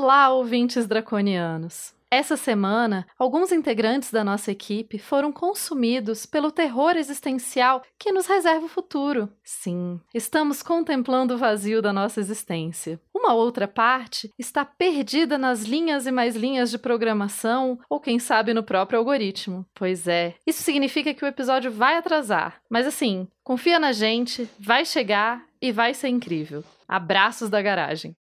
Olá, ouvintes draconianos! Essa semana, alguns integrantes da nossa equipe foram consumidos pelo terror existencial que nos reserva o futuro. Sim, estamos contemplando o vazio da nossa existência. Uma outra parte está perdida nas linhas e mais linhas de programação, ou quem sabe no próprio algoritmo. Pois é, isso significa que o episódio vai atrasar. Mas assim, confia na gente, vai chegar e vai ser incrível. Abraços da garagem.